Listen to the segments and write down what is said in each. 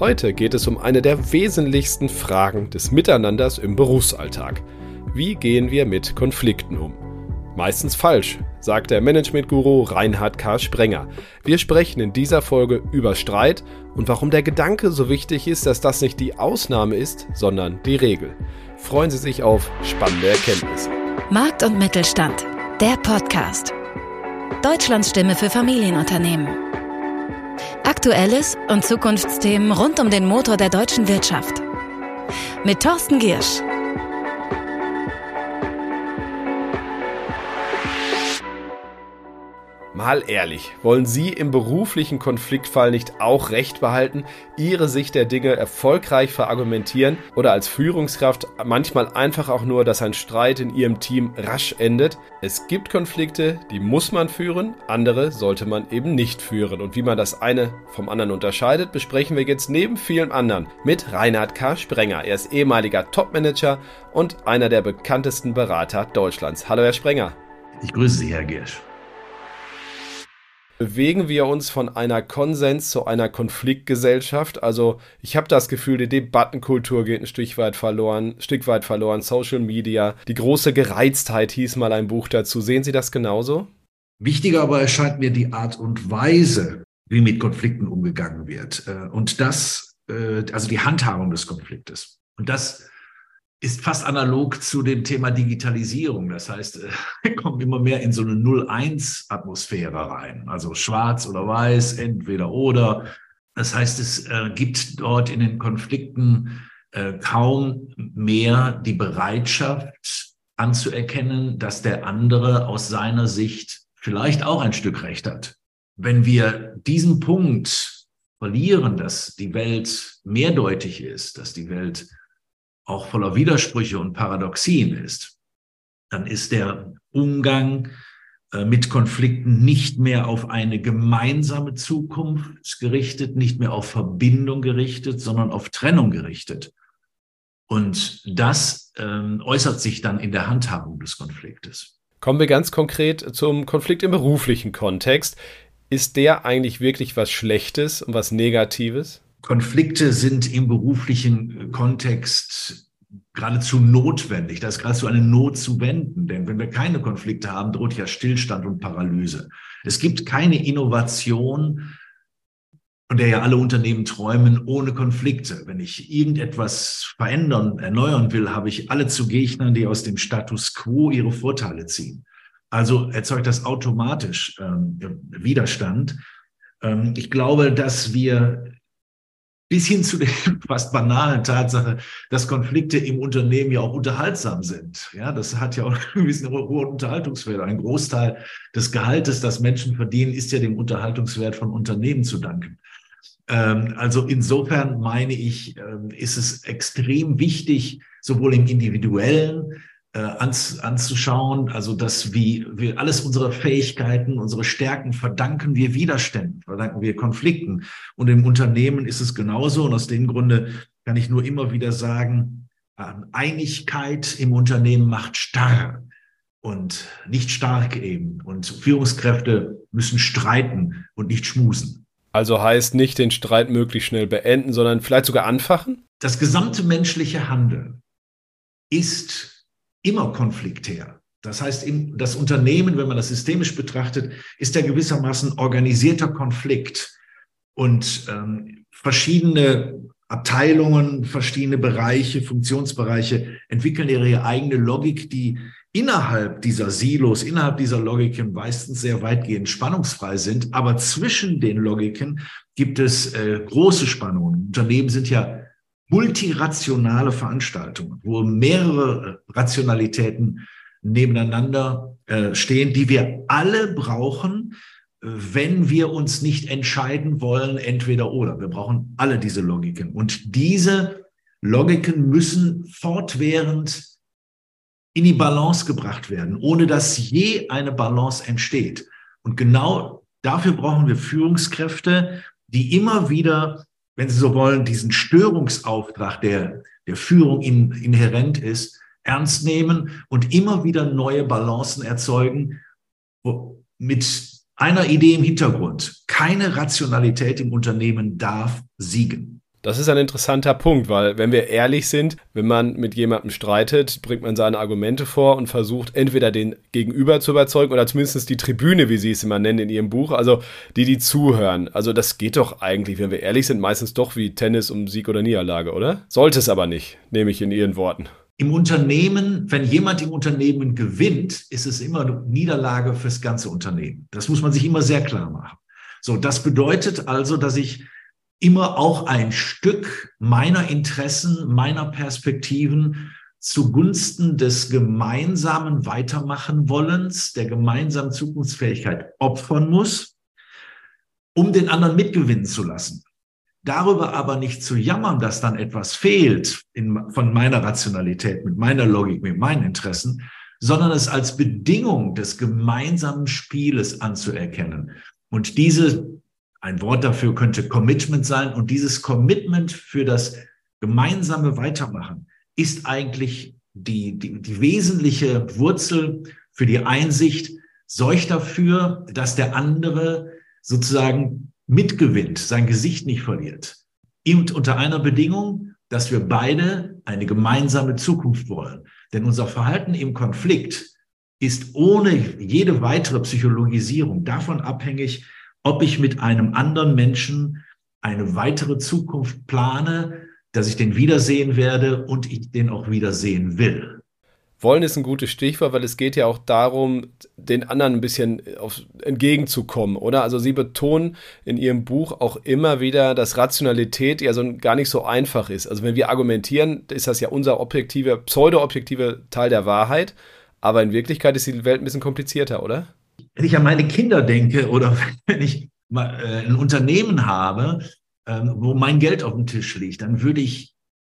Heute geht es um eine der wesentlichsten Fragen des Miteinanders im Berufsalltag. Wie gehen wir mit Konflikten um? Meistens falsch, sagt der Management-Guru Reinhard K. Sprenger. Wir sprechen in dieser Folge über Streit und warum der Gedanke so wichtig ist, dass das nicht die Ausnahme ist, sondern die Regel. Freuen Sie sich auf spannende Erkenntnisse. Markt und Mittelstand, der Podcast. Deutschlands Stimme für Familienunternehmen. Aktuelles und Zukunftsthemen rund um den Motor der deutschen Wirtschaft. Mit Thorsten Giersch. Mal ehrlich, wollen Sie im beruflichen Konfliktfall nicht auch Recht behalten, Ihre Sicht der Dinge erfolgreich verargumentieren oder als Führungskraft manchmal einfach auch nur, dass ein Streit in Ihrem Team rasch endet? Es gibt Konflikte, die muss man führen, andere sollte man eben nicht führen. Und wie man das eine vom anderen unterscheidet, besprechen wir jetzt neben vielen anderen mit Reinhard K. Sprenger. Er ist ehemaliger Topmanager und einer der bekanntesten Berater Deutschlands. Hallo, Herr Sprenger. Ich grüße Sie, Herr Giersch bewegen wir uns von einer Konsens zu einer Konfliktgesellschaft. Also ich habe das Gefühl, die Debattenkultur geht ein Stück weit verloren, Stück weit verloren. Social Media, die große Gereiztheit hieß mal ein Buch dazu. Sehen Sie das genauso? Wichtiger aber erscheint mir die Art und Weise, wie mit Konflikten umgegangen wird. Äh, und das, äh, also die Handhabung des Konfliktes. Und das ist fast analog zu dem Thema Digitalisierung. Das heißt, äh, wir kommen immer mehr in so eine 0-1-Atmosphäre rein. Also schwarz oder weiß, entweder oder. Das heißt, es äh, gibt dort in den Konflikten äh, kaum mehr die Bereitschaft anzuerkennen, dass der andere aus seiner Sicht vielleicht auch ein Stück Recht hat. Wenn wir diesen Punkt verlieren, dass die Welt mehrdeutig ist, dass die Welt auch voller Widersprüche und Paradoxien ist, dann ist der Umgang äh, mit Konflikten nicht mehr auf eine gemeinsame Zukunft gerichtet, nicht mehr auf Verbindung gerichtet, sondern auf Trennung gerichtet. Und das ähm, äußert sich dann in der Handhabung des Konfliktes. Kommen wir ganz konkret zum Konflikt im beruflichen Kontext. Ist der eigentlich wirklich was Schlechtes und was Negatives? Konflikte sind im beruflichen Kontext geradezu notwendig. Da ist geradezu eine Not zu wenden. Denn wenn wir keine Konflikte haben, droht ja Stillstand und Paralyse. Es gibt keine Innovation, von der ja alle Unternehmen träumen, ohne Konflikte. Wenn ich irgendetwas verändern, erneuern will, habe ich alle zu Gegnern, die aus dem Status quo ihre Vorteile ziehen. Also erzeugt das automatisch ähm, Widerstand. Ähm, ich glaube, dass wir bis hin zu der fast banalen Tatsache, dass Konflikte im Unternehmen ja auch unterhaltsam sind. Ja, das hat ja auch ein bisschen hohen Unterhaltungswert. Ein Großteil des Gehaltes, das Menschen verdienen, ist ja dem Unterhaltungswert von Unternehmen zu danken. Ähm, also insofern meine ich, ähm, ist es extrem wichtig, sowohl im individuellen äh, anzuschauen, also dass wie wir alles unsere Fähigkeiten, unsere Stärken verdanken wir Widerständen, verdanken wir Konflikten. Und im Unternehmen ist es genauso. Und aus dem Grunde kann ich nur immer wieder sagen, ähm, Einigkeit im Unternehmen macht starr und nicht stark eben. Und Führungskräfte müssen streiten und nicht schmusen. Also heißt nicht den Streit möglichst schnell beenden, sondern vielleicht sogar anfachen? Das gesamte menschliche Handeln ist immer konfliktär. Das heißt, das Unternehmen, wenn man das systemisch betrachtet, ist ja gewissermaßen organisierter Konflikt. Und ähm, verschiedene Abteilungen, verschiedene Bereiche, Funktionsbereiche entwickeln ihre eigene Logik, die innerhalb dieser Silos, innerhalb dieser Logiken meistens sehr weitgehend spannungsfrei sind. Aber zwischen den Logiken gibt es äh, große Spannungen. Unternehmen sind ja multirationale Veranstaltungen, wo mehrere Rationalitäten nebeneinander äh, stehen, die wir alle brauchen, wenn wir uns nicht entscheiden wollen, entweder oder. Wir brauchen alle diese Logiken. Und diese Logiken müssen fortwährend in die Balance gebracht werden, ohne dass je eine Balance entsteht. Und genau dafür brauchen wir Führungskräfte, die immer wieder wenn Sie so wollen, diesen Störungsauftrag, der der Führung in, inhärent ist, ernst nehmen und immer wieder neue Balancen erzeugen mit einer Idee im Hintergrund. Keine Rationalität im Unternehmen darf siegen. Das ist ein interessanter Punkt, weil wenn wir ehrlich sind, wenn man mit jemandem streitet, bringt man seine Argumente vor und versucht entweder den Gegenüber zu überzeugen oder zumindest die Tribüne, wie Sie es immer nennen in Ihrem Buch, also die, die zuhören. Also das geht doch eigentlich, wenn wir ehrlich sind, meistens doch wie Tennis um Sieg oder Niederlage, oder? Sollte es aber nicht, nehme ich in Ihren Worten. Im Unternehmen, wenn jemand im Unternehmen gewinnt, ist es immer eine Niederlage fürs ganze Unternehmen. Das muss man sich immer sehr klar machen. So, das bedeutet also, dass ich immer auch ein Stück meiner Interessen, meiner Perspektiven zugunsten des gemeinsamen Weitermachen wollens, der gemeinsamen Zukunftsfähigkeit opfern muss, um den anderen mitgewinnen zu lassen. Darüber aber nicht zu jammern, dass dann etwas fehlt in, von meiner Rationalität, mit meiner Logik, mit meinen Interessen, sondern es als Bedingung des gemeinsamen Spieles anzuerkennen. Und diese ein Wort dafür könnte Commitment sein. Und dieses Commitment für das gemeinsame Weitermachen ist eigentlich die, die, die wesentliche Wurzel für die Einsicht, sorgt dafür, dass der andere sozusagen mitgewinnt, sein Gesicht nicht verliert. Und unter einer Bedingung, dass wir beide eine gemeinsame Zukunft wollen. Denn unser Verhalten im Konflikt ist ohne jede weitere Psychologisierung davon abhängig, ob ich mit einem anderen Menschen eine weitere Zukunft plane, dass ich den wiedersehen werde und ich den auch wiedersehen will. Wollen ist ein gutes Stichwort, weil es geht ja auch darum, den anderen ein bisschen auf, entgegenzukommen, oder? Also Sie betonen in Ihrem Buch auch immer wieder, dass Rationalität ja so gar nicht so einfach ist. Also wenn wir argumentieren, ist das ja unser objektiver, pseudo-objektiver Teil der Wahrheit, aber in Wirklichkeit ist die Welt ein bisschen komplizierter, oder? Wenn ich an meine Kinder denke oder wenn ich äh, ein Unternehmen habe, ähm, wo mein Geld auf dem Tisch liegt, dann würde ich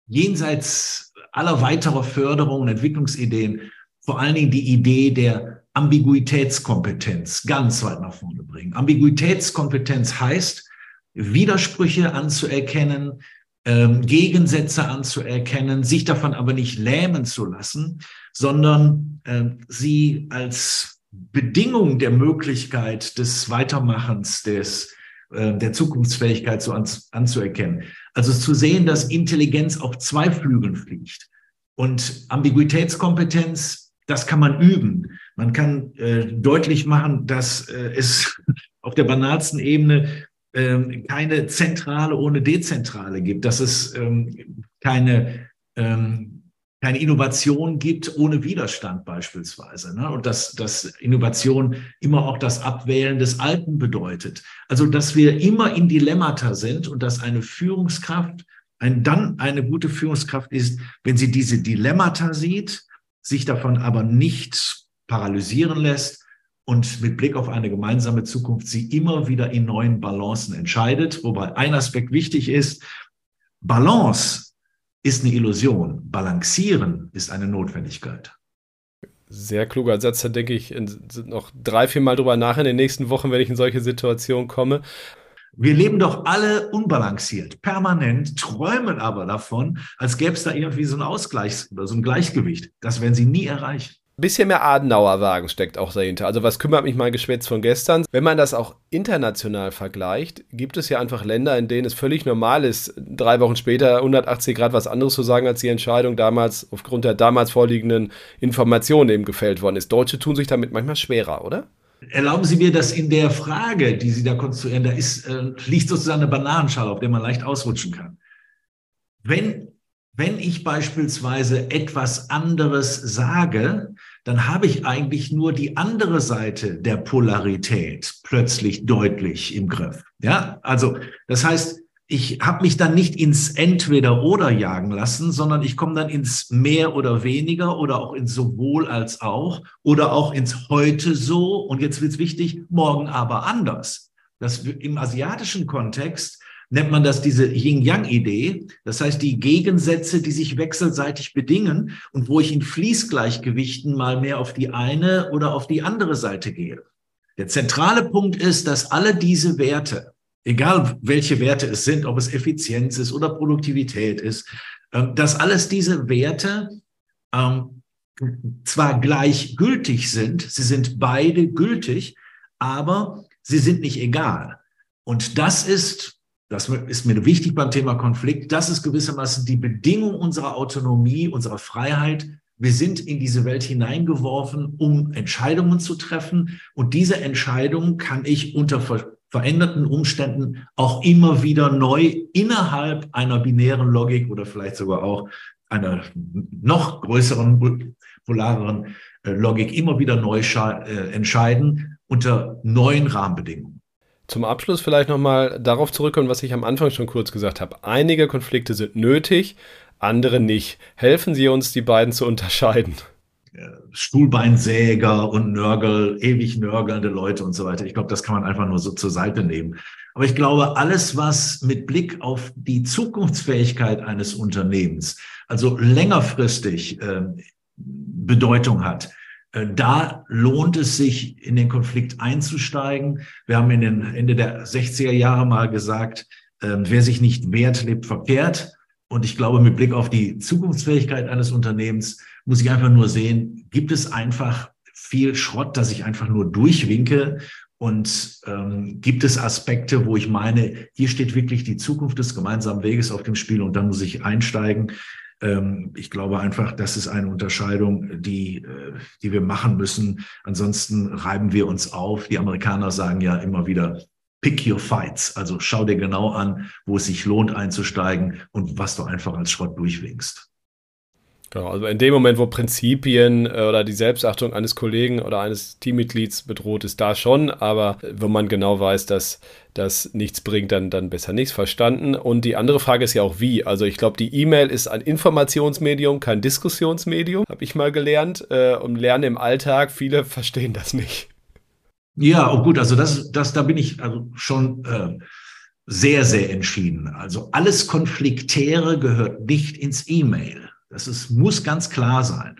jenseits aller weiterer Förderung und Entwicklungsideen vor allen Dingen die Idee der Ambiguitätskompetenz ganz weit nach vorne bringen. Ambiguitätskompetenz heißt, Widersprüche anzuerkennen, ähm, Gegensätze anzuerkennen, sich davon aber nicht lähmen zu lassen, sondern äh, sie als Bedingung der Möglichkeit des Weitermachens, des, äh, der Zukunftsfähigkeit so an, anzuerkennen. Also zu sehen, dass Intelligenz auf zwei Flügeln fliegt. Und Ambiguitätskompetenz, das kann man üben. Man kann äh, deutlich machen, dass äh, es auf der banalsten Ebene äh, keine Zentrale ohne Dezentrale gibt, dass es ähm, keine ähm, keine Innovation gibt ohne Widerstand beispielsweise. Ne? Und dass, dass Innovation immer auch das Abwählen des Alten bedeutet. Also dass wir immer in Dilemmata sind und dass eine Führungskraft ein, dann eine gute Führungskraft ist, wenn sie diese Dilemmata sieht, sich davon aber nicht paralysieren lässt und mit Blick auf eine gemeinsame Zukunft sie immer wieder in neuen Balancen entscheidet. Wobei ein Aspekt wichtig ist, Balance ist eine Illusion. Balancieren ist eine Notwendigkeit. Sehr kluger Satz, da denke ich noch drei, vier Mal drüber nach in den nächsten Wochen, wenn ich in solche Situationen komme. Wir leben doch alle unbalanciert, permanent, träumen aber davon, als gäbe es da irgendwie so ein Ausgleich oder so ein Gleichgewicht. Das werden sie nie erreichen bisschen mehr Adenauer-Wagen steckt auch dahinter. Also was kümmert mich mein Geschwätz von gestern? Wenn man das auch international vergleicht, gibt es ja einfach Länder, in denen es völlig normal ist, drei Wochen später 180 Grad was anderes zu sagen, als die Entscheidung damals aufgrund der damals vorliegenden Informationen eben gefällt worden ist. Deutsche tun sich damit manchmal schwerer, oder? Erlauben Sie mir, dass in der Frage, die Sie da konstruieren, da ist, äh, liegt sozusagen eine Bananenschale, auf der man leicht ausrutschen kann. Wenn wenn ich beispielsweise etwas anderes sage, dann habe ich eigentlich nur die andere Seite der Polarität plötzlich deutlich im Griff. Ja, also das heißt, ich habe mich dann nicht ins Entweder-Oder jagen lassen, sondern ich komme dann ins Mehr oder weniger oder auch ins sowohl als auch oder auch ins heute so und jetzt wird's wichtig, morgen aber anders. Das im asiatischen Kontext nennt man das diese Yin-Yang-Idee. Das heißt, die Gegensätze, die sich wechselseitig bedingen und wo ich in Fließgleichgewichten mal mehr auf die eine oder auf die andere Seite gehe. Der zentrale Punkt ist, dass alle diese Werte, egal welche Werte es sind, ob es Effizienz ist oder Produktivität ist, ähm, dass alles diese Werte ähm, zwar gleichgültig sind, sie sind beide gültig, aber sie sind nicht egal. Und das ist das ist mir wichtig beim Thema Konflikt, das ist gewissermaßen die Bedingung unserer Autonomie, unserer Freiheit. Wir sind in diese Welt hineingeworfen, um Entscheidungen zu treffen. Und diese Entscheidung kann ich unter veränderten Umständen auch immer wieder neu innerhalb einer binären Logik oder vielleicht sogar auch einer noch größeren, polareren äh, Logik immer wieder neu äh, entscheiden unter neuen Rahmenbedingungen. Zum Abschluss vielleicht nochmal darauf zurückkommen, was ich am Anfang schon kurz gesagt habe. Einige Konflikte sind nötig, andere nicht. Helfen Sie uns, die beiden zu unterscheiden. Stuhlbeinsäger und Nörgel, ewig nörgelnde Leute und so weiter. Ich glaube, das kann man einfach nur so zur Seite nehmen. Aber ich glaube, alles, was mit Blick auf die Zukunftsfähigkeit eines Unternehmens, also längerfristig äh, Bedeutung hat, da lohnt es sich, in den Konflikt einzusteigen. Wir haben in den Ende der 60er Jahre mal gesagt, äh, wer sich nicht wehrt, lebt verkehrt. Und ich glaube, mit Blick auf die Zukunftsfähigkeit eines Unternehmens muss ich einfach nur sehen, gibt es einfach viel Schrott, dass ich einfach nur durchwinke und ähm, gibt es Aspekte, wo ich meine, hier steht wirklich die Zukunft des gemeinsamen Weges auf dem Spiel und dann muss ich einsteigen. Ähm, ich glaube einfach, das ist eine Unterscheidung, die, äh, die wir machen müssen. Ansonsten reiben wir uns auf. Die Amerikaner sagen ja immer wieder, pick your fights. Also schau dir genau an, wo es sich lohnt einzusteigen und was du einfach als Schrott durchwinkst. Genau, also in dem Moment, wo Prinzipien äh, oder die Selbstachtung eines Kollegen oder eines Teammitglieds bedroht ist, da schon, aber wenn man genau weiß, dass das nichts bringt, dann, dann besser nichts verstanden. Und die andere Frage ist ja auch wie. Also ich glaube, die E-Mail ist ein Informationsmedium, kein Diskussionsmedium, habe ich mal gelernt. Äh, und lernen im Alltag, viele verstehen das nicht. Ja, oh gut, also das, das, da bin ich also schon äh, sehr, sehr entschieden. Also alles Konfliktäre gehört nicht ins E-Mail. Das ist, muss ganz klar sein.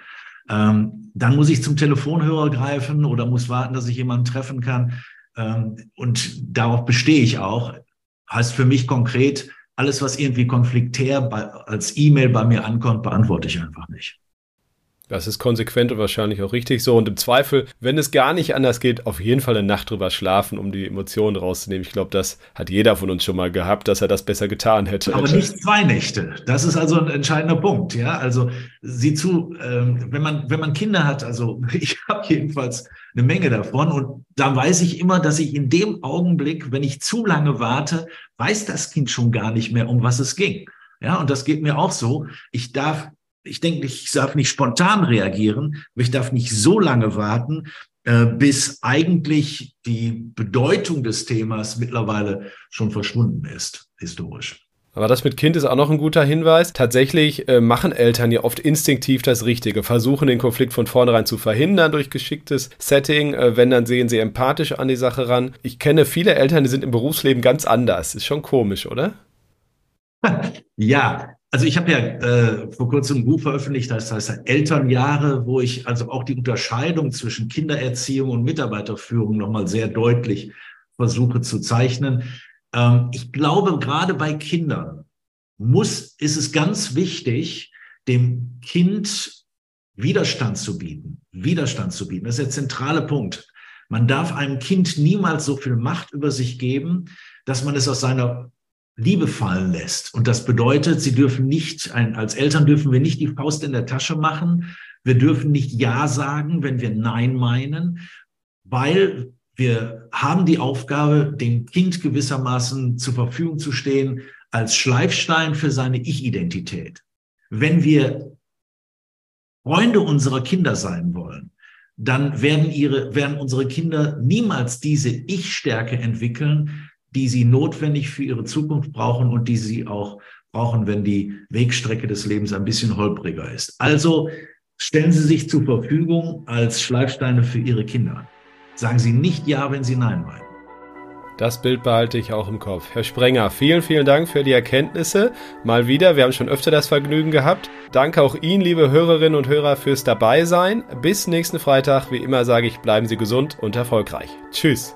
Ähm, dann muss ich zum Telefonhörer greifen oder muss warten, dass ich jemanden treffen kann. Ähm, und darauf bestehe ich auch. Heißt für mich konkret, alles, was irgendwie konfliktär bei, als E-Mail bei mir ankommt, beantworte ich einfach nicht. Das ist konsequent und wahrscheinlich auch richtig so. Und im Zweifel, wenn es gar nicht anders geht, auf jeden Fall eine Nacht drüber schlafen, um die Emotionen rauszunehmen. Ich glaube, das hat jeder von uns schon mal gehabt, dass er das besser getan hätte. Aber nicht zwei Nächte. Das ist also ein entscheidender Punkt. Ja, also sieh zu, ähm, wenn man wenn man Kinder hat, also ich habe jedenfalls eine Menge davon und da weiß ich immer, dass ich in dem Augenblick, wenn ich zu lange warte, weiß das Kind schon gar nicht mehr, um was es ging. Ja, und das geht mir auch so. Ich darf ich denke, ich darf nicht spontan reagieren, aber ich darf nicht so lange warten, äh, bis eigentlich die Bedeutung des Themas mittlerweile schon verschwunden ist, historisch. Aber das mit Kind ist auch noch ein guter Hinweis. Tatsächlich äh, machen Eltern ja oft instinktiv das Richtige, versuchen den Konflikt von vornherein zu verhindern durch geschicktes Setting. Äh, wenn, dann sehen sie empathisch an die Sache ran. Ich kenne viele Eltern, die sind im Berufsleben ganz anders. Ist schon komisch, oder? Ja, also ich habe ja äh, vor kurzem ein Buch veröffentlicht, das heißt Elternjahre, wo ich also auch die Unterscheidung zwischen Kindererziehung und Mitarbeiterführung nochmal sehr deutlich versuche zu zeichnen. Ähm, ich glaube, gerade bei Kindern muss, ist es ganz wichtig, dem Kind Widerstand zu bieten. Widerstand zu bieten. Das ist der zentrale Punkt. Man darf einem Kind niemals so viel Macht über sich geben, dass man es aus seiner Liebe fallen lässt. Und das bedeutet, sie dürfen nicht, als Eltern dürfen wir nicht die Faust in der Tasche machen. Wir dürfen nicht Ja sagen, wenn wir Nein meinen, weil wir haben die Aufgabe, dem Kind gewissermaßen zur Verfügung zu stehen als Schleifstein für seine Ich-Identität. Wenn wir Freunde unserer Kinder sein wollen, dann werden ihre, werden unsere Kinder niemals diese Ich-Stärke entwickeln, die sie notwendig für ihre Zukunft brauchen und die sie auch brauchen, wenn die Wegstrecke des Lebens ein bisschen holpriger ist. Also stellen Sie sich zur Verfügung als Schleifsteine für Ihre Kinder. Sagen Sie nicht Ja, wenn Sie Nein meinen. Das Bild behalte ich auch im Kopf. Herr Sprenger, vielen, vielen Dank für die Erkenntnisse. Mal wieder, wir haben schon öfter das Vergnügen gehabt. Danke auch Ihnen, liebe Hörerinnen und Hörer, fürs Dabeisein. Bis nächsten Freitag. Wie immer sage ich, bleiben Sie gesund und erfolgreich. Tschüss.